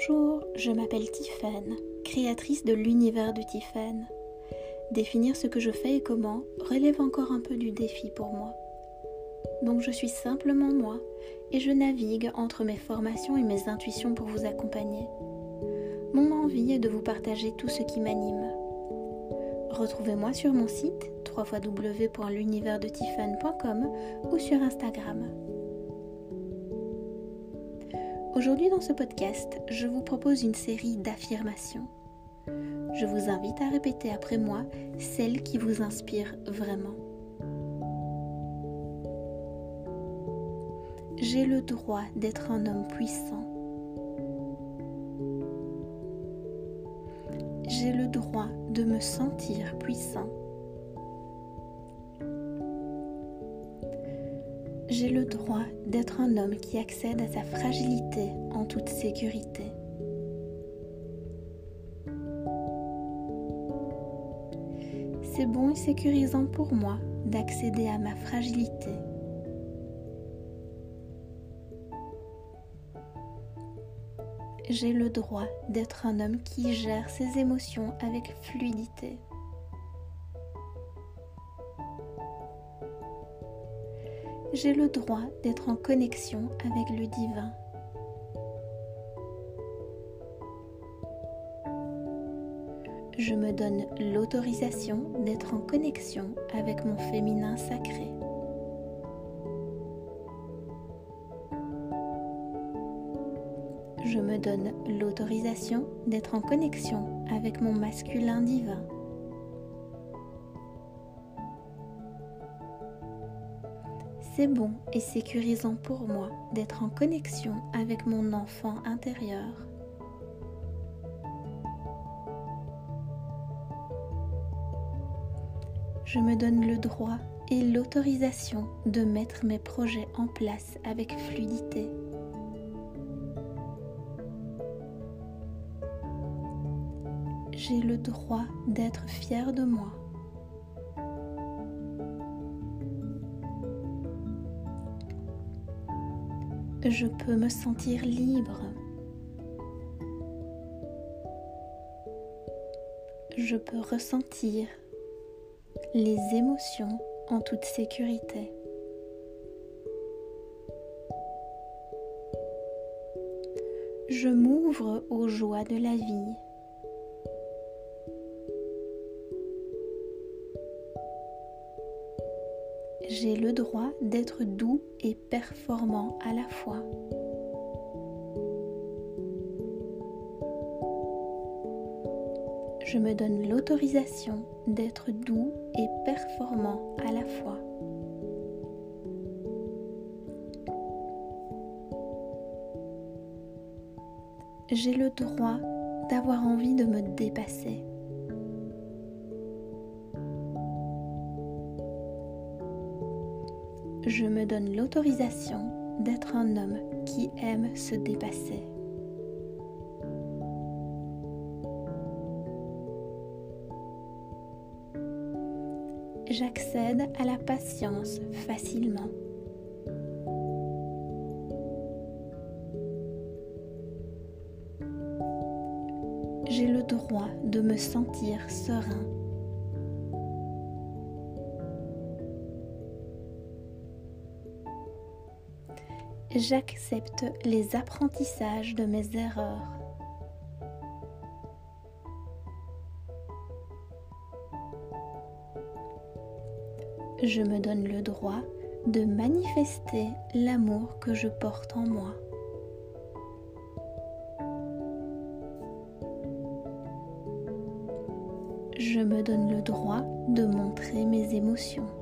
Bonjour, je m'appelle Tiffen, créatrice de l'univers de Tiffen. Définir ce que je fais et comment relève encore un peu du défi pour moi. Donc je suis simplement moi et je navigue entre mes formations et mes intuitions pour vous accompagner. Mon envie est de vous partager tout ce qui m'anime. Retrouvez-moi sur mon site www.l'univers-de-tiffen.com ou sur Instagram. Aujourd'hui dans ce podcast, je vous propose une série d'affirmations. Je vous invite à répéter après moi celles qui vous inspirent vraiment. J'ai le droit d'être un homme puissant. J'ai le droit de me sentir puissant. J'ai le droit d'être un homme qui accède à sa fragilité en toute sécurité. C'est bon et sécurisant pour moi d'accéder à ma fragilité. J'ai le droit d'être un homme qui gère ses émotions avec fluidité. J'ai le droit d'être en connexion avec le divin. Je me donne l'autorisation d'être en connexion avec mon féminin sacré. Je me donne l'autorisation d'être en connexion avec mon masculin divin. C'est bon et sécurisant pour moi d'être en connexion avec mon enfant intérieur. Je me donne le droit et l'autorisation de mettre mes projets en place avec fluidité. J'ai le droit d'être fier de moi. Je peux me sentir libre. Je peux ressentir les émotions en toute sécurité. Je m'ouvre aux joies de la vie. J'ai le droit d'être doux et performant à la fois. Je me donne l'autorisation d'être doux et performant à la fois. J'ai le droit d'avoir envie de me dépasser. Je me donne l'autorisation d'être un homme qui aime se dépasser. J'accède à la patience facilement. J'ai le droit de me sentir serein j'accepte les apprentissages de mes erreurs. Je me donne le droit de manifester l'amour que je porte en moi. Je me donne le droit de montrer mes émotions.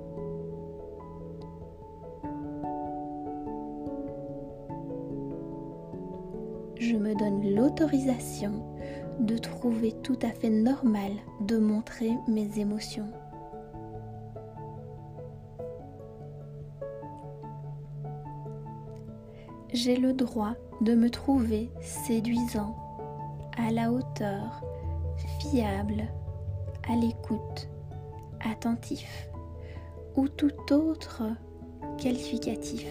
Je me donne l'autorisation de trouver tout à fait normal de montrer mes émotions. J'ai le droit de me trouver séduisant, à la hauteur, fiable, à l'écoute, attentif ou tout autre qualificatif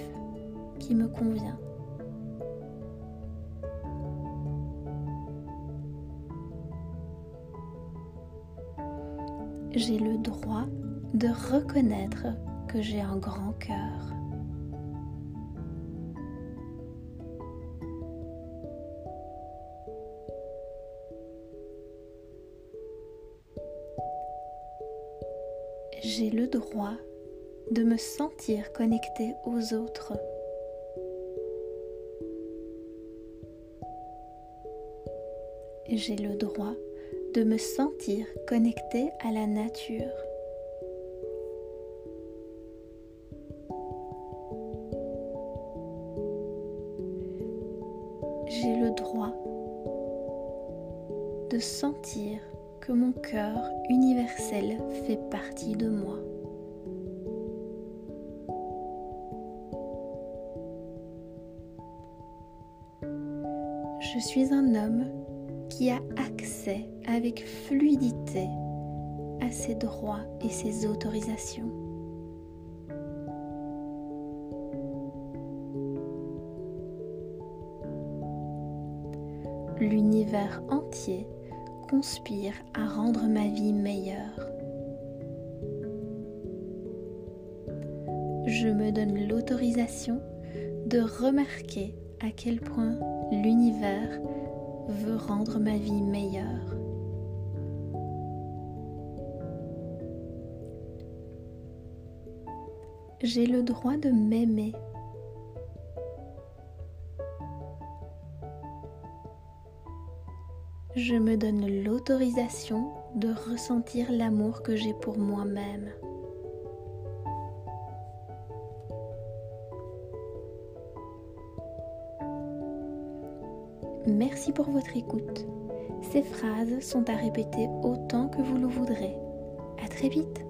qui me convient. J'ai le droit de reconnaître que j'ai un grand cœur. J'ai le droit de me sentir connecté aux autres. J'ai le droit de me sentir connecté à la nature. J'ai le droit de sentir que mon cœur universel fait partie de moi. Je suis un homme qui a accès avec fluidité à ses droits et ses autorisations. L'univers entier conspire à rendre ma vie meilleure. Je me donne l'autorisation de remarquer à quel point l'univers veut rendre ma vie meilleure. J'ai le droit de m'aimer. Je me donne l'autorisation de ressentir l'amour que j'ai pour moi-même. Merci pour votre écoute. Ces phrases sont à répéter autant que vous le voudrez. À très vite.